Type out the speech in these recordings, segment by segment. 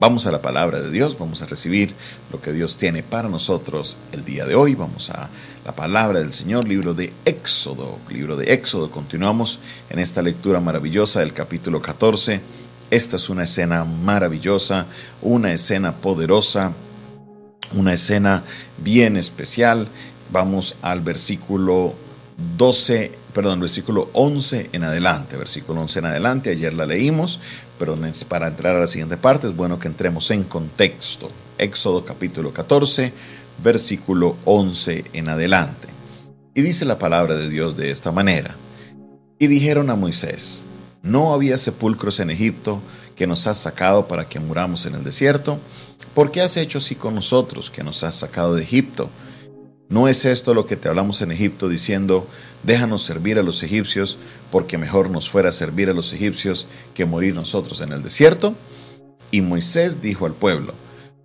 Vamos a la palabra de Dios, vamos a recibir lo que Dios tiene para nosotros el día de hoy. Vamos a la palabra del Señor, libro de Éxodo, libro de Éxodo. Continuamos en esta lectura maravillosa del capítulo 14. Esta es una escena maravillosa, una escena poderosa, una escena bien especial. Vamos al versículo 12, perdón, versículo 11 en adelante, versículo 11 en adelante, ayer la leímos, pero para entrar a la siguiente parte es bueno que entremos en contexto. Éxodo capítulo 14, versículo 11 en adelante. Y dice la palabra de Dios de esta manera. Y dijeron a Moisés, ¿no había sepulcros en Egipto que nos has sacado para que muramos en el desierto? ¿Por qué has hecho así con nosotros que nos has sacado de Egipto? ¿No es esto lo que te hablamos en Egipto diciendo, déjanos servir a los egipcios, porque mejor nos fuera servir a los egipcios que morir nosotros en el desierto? Y Moisés dijo al pueblo,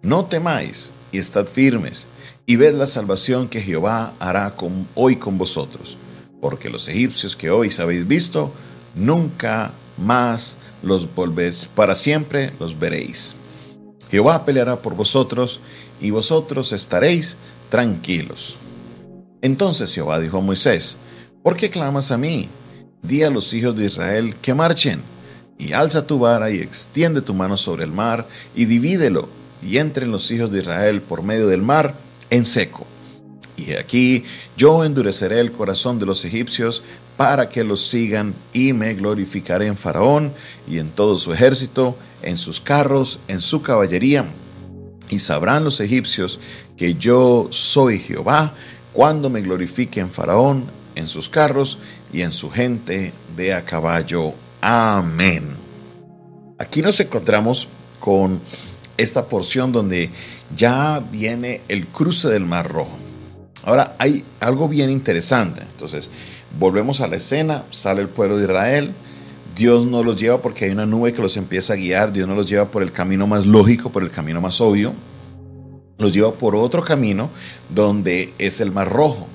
no temáis y estad firmes, y ved la salvación que Jehová hará hoy con vosotros, porque los egipcios que hoy habéis visto, nunca más los volvéis, para siempre los veréis. Jehová peleará por vosotros, y vosotros estaréis tranquilos. Entonces Jehová dijo a Moisés, ¿por qué clamas a mí? Di a los hijos de Israel que marchen, y alza tu vara y extiende tu mano sobre el mar, y divídelo, y entren los hijos de Israel por medio del mar en seco. Y aquí yo endureceré el corazón de los egipcios para que los sigan, y me glorificaré en Faraón y en todo su ejército, en sus carros, en su caballería. Y sabrán los egipcios que yo soy Jehová cuando me glorifique en Faraón, en sus carros y en su gente de a caballo. Amén. Aquí nos encontramos con esta porción donde ya viene el cruce del Mar Rojo. Ahora hay algo bien interesante. Entonces, volvemos a la escena, sale el pueblo de Israel, Dios no los lleva porque hay una nube que los empieza a guiar, Dios no los lleva por el camino más lógico, por el camino más obvio, los lleva por otro camino donde es el Mar Rojo.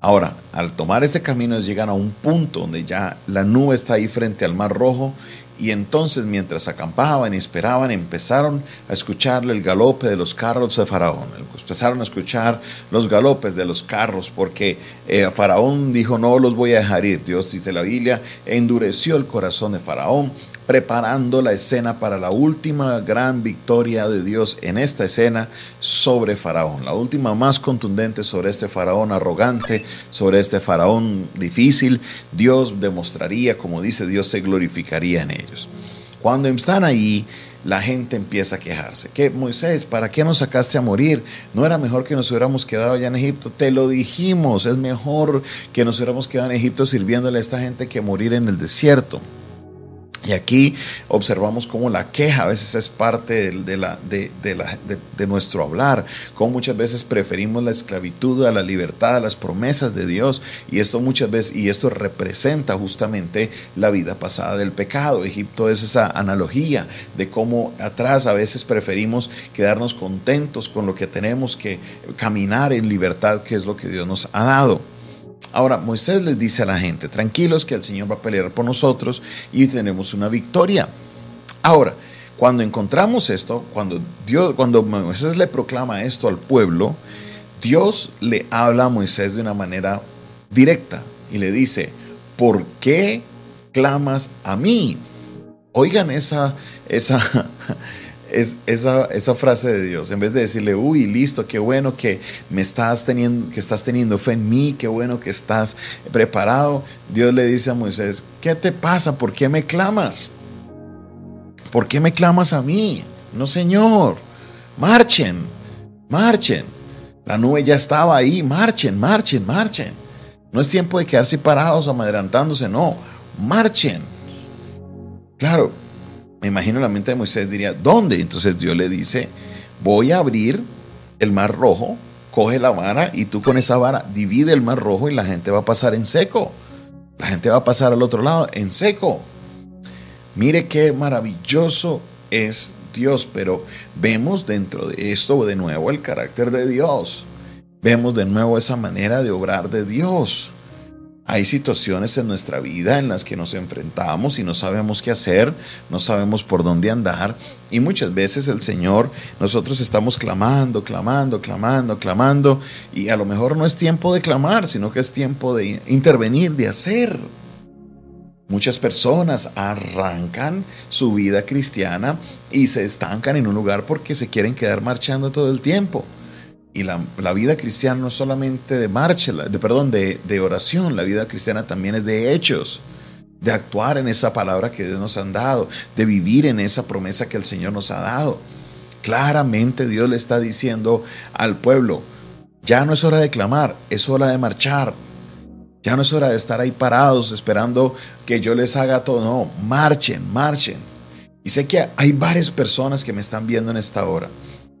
Ahora, al tomar ese camino llegan a un punto donde ya la nube está ahí frente al Mar Rojo y entonces mientras acampaban y esperaban empezaron a escucharle el galope de los carros de Faraón. Empezaron a escuchar los galopes de los carros porque eh, Faraón dijo no los voy a dejar ir. Dios dice la Biblia endureció el corazón de Faraón preparando la escena para la última gran victoria de Dios en esta escena sobre Faraón, la última más contundente sobre este Faraón arrogante, sobre este Faraón difícil. Dios demostraría, como dice Dios, se glorificaría en ellos. Cuando están ahí, la gente empieza a quejarse. Que Moisés, ¿para qué nos sacaste a morir? ¿No era mejor que nos hubiéramos quedado allá en Egipto? Te lo dijimos, es mejor que nos hubiéramos quedado en Egipto sirviéndole a esta gente que morir en el desierto. Y aquí observamos cómo la queja a veces es parte de, la, de, la, de, nuestro hablar, cómo muchas veces preferimos la esclavitud a la libertad, a las promesas de Dios. Y esto muchas veces, y esto representa justamente la vida pasada del pecado. Egipto es esa analogía de cómo atrás a veces preferimos quedarnos contentos con lo que tenemos que caminar en libertad, que es lo que Dios nos ha dado. Ahora, Moisés les dice a la gente, tranquilos que el Señor va a pelear por nosotros y tenemos una victoria. Ahora, cuando encontramos esto, cuando, Dios, cuando Moisés le proclama esto al pueblo, Dios le habla a Moisés de una manera directa y le dice, ¿por qué clamas a mí? Oigan esa, esa, es esa, esa, frase de Dios. En vez de decirle, uy, listo, qué bueno que me estás teniendo, que estás teniendo fe en mí, qué bueno que estás preparado. Dios le dice a Moisés, ¿qué te pasa? ¿Por qué me clamas? ¿Por qué me clamas a mí? No, Señor. Marchen, marchen. La nube ya estaba ahí, marchen, marchen, marchen. No es tiempo de quedarse parados, adelantándose, no, marchen. Claro, me imagino la mente de Moisés diría, ¿dónde? Entonces Dios le dice, voy a abrir el mar rojo, coge la vara y tú con esa vara divide el mar rojo y la gente va a pasar en seco. La gente va a pasar al otro lado en seco. Mire qué maravilloso es Dios, pero vemos dentro de esto de nuevo el carácter de Dios. Vemos de nuevo esa manera de obrar de Dios. Hay situaciones en nuestra vida en las que nos enfrentamos y no sabemos qué hacer, no sabemos por dónde andar y muchas veces el Señor, nosotros estamos clamando, clamando, clamando, clamando y a lo mejor no es tiempo de clamar, sino que es tiempo de intervenir, de hacer. Muchas personas arrancan su vida cristiana y se estancan en un lugar porque se quieren quedar marchando todo el tiempo. Y la, vida cristiana no es solamente de marcha, de, perdón, de, de oración, la vida cristiana también es de hechos, de actuar en esa palabra que Dios nos ha dado, de vivir en esa promesa que el Señor nos ha dado. Claramente Dios le está diciendo al pueblo, ya no es hora de clamar, es hora de marchar. Ya no es hora de estar ahí parados esperando que yo les haga todo. No, marchen, marchen. Y sé que hay varias personas que me están viendo en esta hora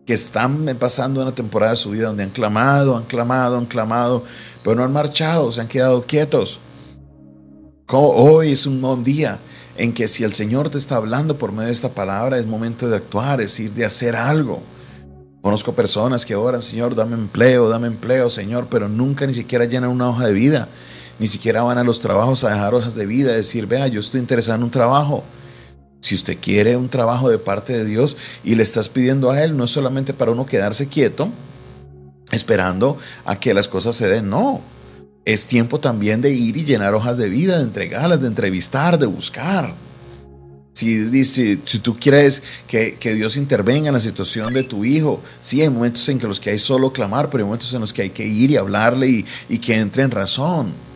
que están pasando una temporada de su vida donde han clamado, han clamado, han clamado, pero no han marchado, se han quedado quietos. Hoy es un día en que si el Señor te está hablando por medio de esta palabra, es momento de actuar, es ir de hacer algo. Conozco personas que oran, Señor, dame empleo, dame empleo, Señor, pero nunca ni siquiera llenan una hoja de vida, ni siquiera van a los trabajos a dejar hojas de vida, decir, vea, yo estoy interesado en un trabajo. Si usted quiere un trabajo de parte de Dios y le estás pidiendo a Él, no es solamente para uno quedarse quieto, esperando a que las cosas se den, no. Es tiempo también de ir y llenar hojas de vida, de entregarlas, de entrevistar, de buscar. Si, si, si tú quieres que, Dios intervenga en la situación de tu hijo, sí, hay momentos en que los que hay solo clamar, pero hay momentos en los que hay que ir y hablarle y, y que entre en razón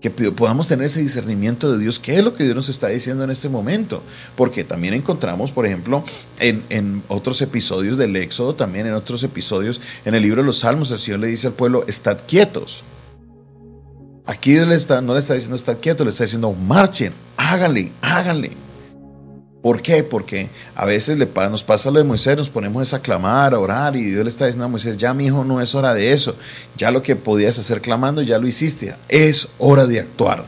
que podamos tener ese discernimiento de Dios, qué es lo que Dios nos está diciendo en este momento. Porque también encontramos, por ejemplo, en, otros episodios del Éxodo, también en otros episodios, en el libro de los Salmos, el Señor le dice al pueblo, estad quietos. Aquí le está, no le está diciendo estad quietos, le está diciendo marchen, háganle, háganle. ¿Por qué? Porque a veces le, nos pasa lo de Moisés, nos ponemos a clamar, a orar y Dios le está diciendo a Moisés, ya mi hijo no es hora de eso, ya lo que podías hacer clamando ya lo hiciste, es hora de actuar,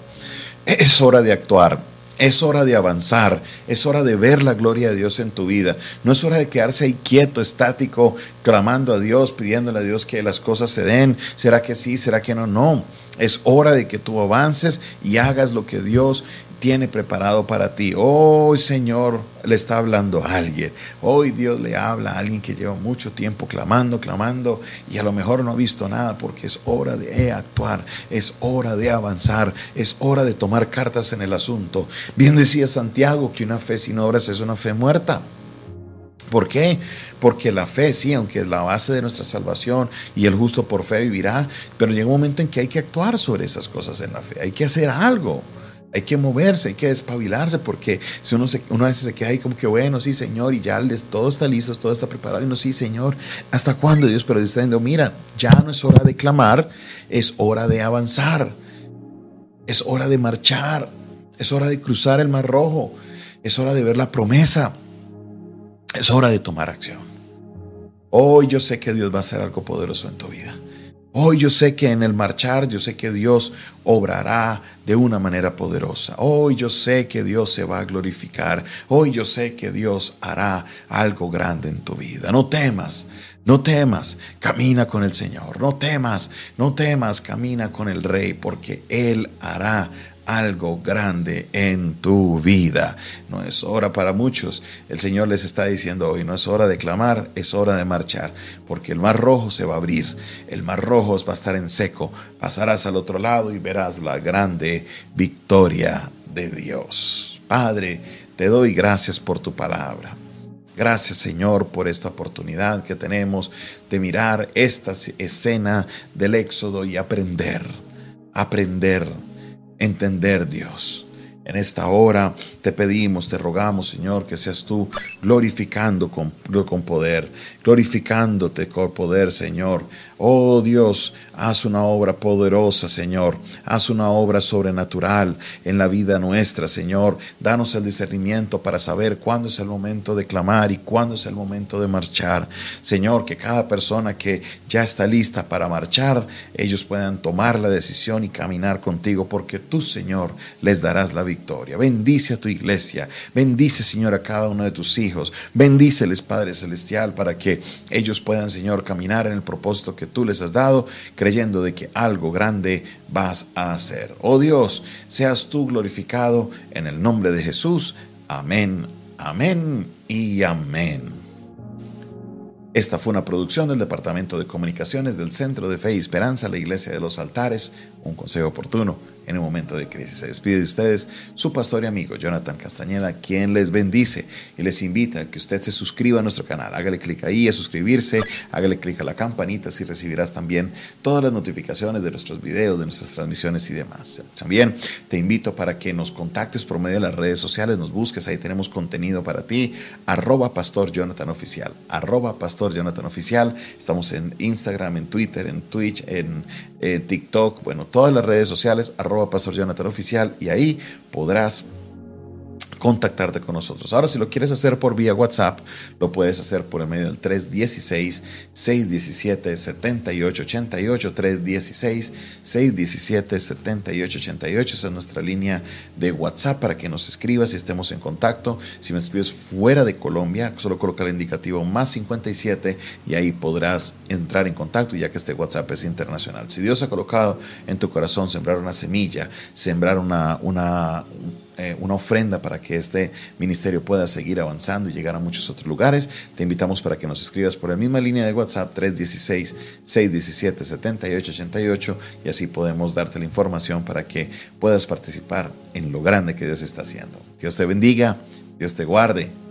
es hora de actuar. Es hora de avanzar, es hora de ver la gloria de Dios en tu vida. No es hora de quedarse ahí quieto, estático, clamando a Dios, pidiéndole a Dios que las cosas se den. ¿Será que sí? ¿Será que no? No. Es hora de que tú avances y hagas lo que Dios tiene preparado para ti. Hoy, Señor, le está hablando a alguien. Hoy Dios le habla a alguien que lleva mucho tiempo clamando, clamando y a lo mejor no ha visto nada porque es hora de actuar, es hora de avanzar, es hora de tomar cartas en el asunto. Bien decía Santiago que una fe sin obras es una fe muerta. ¿Por qué? Porque la fe, sí, aunque es la base de nuestra salvación y el justo por fe vivirá, pero llega un momento en que hay que actuar sobre esas cosas en la fe, hay que hacer algo. Hay que moverse, hay que despabilarse, porque si uno, se, uno a veces se queda ahí como que, bueno, sí, Señor, y ya les, todo está listo, todo está preparado, y no, sí, Señor, ¿hasta cuándo Dios? Pero Dios está diciendo, mira, ya no es hora de clamar, es hora de avanzar, es hora de marchar, es hora de cruzar el mar rojo, es hora de ver la promesa, es hora de tomar acción. Hoy yo sé que Dios va a hacer algo poderoso en tu vida. Hoy yo sé que en el marchar, yo sé que Dios obrará de una manera poderosa. Hoy yo sé que Dios se va a glorificar. Hoy yo sé que Dios hará algo grande en tu vida. No temas, no temas, camina con el Señor. No temas, no temas, camina con el Rey, porque Él hará algo grande en tu vida. No es hora para muchos. El Señor les está diciendo hoy, no es hora de clamar, es hora de marchar, porque el mar rojo se va a abrir, el mar rojo va a estar en seco, pasarás al otro lado y verás la grande victoria de Dios. Padre, te doy gracias por tu palabra. Gracias Señor por esta oportunidad que tenemos de mirar esta escena del Éxodo y aprender, aprender entender, Dios. En esta hora te pedimos, te rogamos, Señor, que seas tú glorificando con, con, poder, glorificándote con poder, Señor. Oh Dios, haz una obra poderosa, Señor. Haz una obra sobrenatural en la vida nuestra, Señor. Danos el discernimiento para saber cuándo es el momento de clamar y cuándo es el momento de marchar. Señor, que cada persona que ya está lista para marchar, ellos puedan tomar la decisión y caminar contigo, porque tú, Señor, les darás la vida victoria. Bendice a tu iglesia. Bendice, Señor, a cada uno de tus hijos. Bendíceles, Padre Celestial, para que ellos puedan, Señor, caminar en el propósito que tú les has dado, creyendo de que algo grande vas a hacer. Oh Dios, seas tú glorificado en el nombre de Jesús. Amén, amén y amén. Esta fue una producción del Departamento de Comunicaciones del Centro de Fe y Esperanza, la Iglesia de los Altares, un consejo oportuno en un momento de crisis. Se despide de ustedes su pastor y amigo Jonathan Castañeda, quien les bendice y les invita a que usted se suscriba a nuestro canal. Hágale clic ahí a suscribirse, hágale clic a la campanita si recibirás también todas las notificaciones de nuestros videos, de nuestras transmisiones y demás. También te invito para que nos contactes por medio de las redes sociales, nos busques, ahí tenemos contenido para ti, arroba pastor Jonathan Oficial, arroba Jonathan Oficial. Estamos en Instagram, en Twitter, en Twitch, en eh, TikTok, bueno, todas las redes sociales, arroba Pastor Jonathan Oficial, y ahí podrás contactarte con nosotros. Ahora, si lo quieres hacer por vía WhatsApp, lo puedes hacer por el medio del 316-617-7888, 316-617-7888. Esa es nuestra línea de WhatsApp para que nos escribas y estemos en contacto. Si me escribes fuera de Colombia, solo coloca el indicativo más 57 y ahí podrás entrar en contacto, ya que este WhatsApp es internacional. Si Dios ha colocado en tu corazón sembrar una semilla, sembrar una, una eh, una ofrenda para que este ministerio pueda seguir avanzando y llegar a muchos otros lugares, te invitamos para que nos escribas por la misma línea de WhatsApp 316-617-7888 y así podemos darte la información para que puedas participar en lo grande que Dios está haciendo. Dios te bendiga, Dios te guarde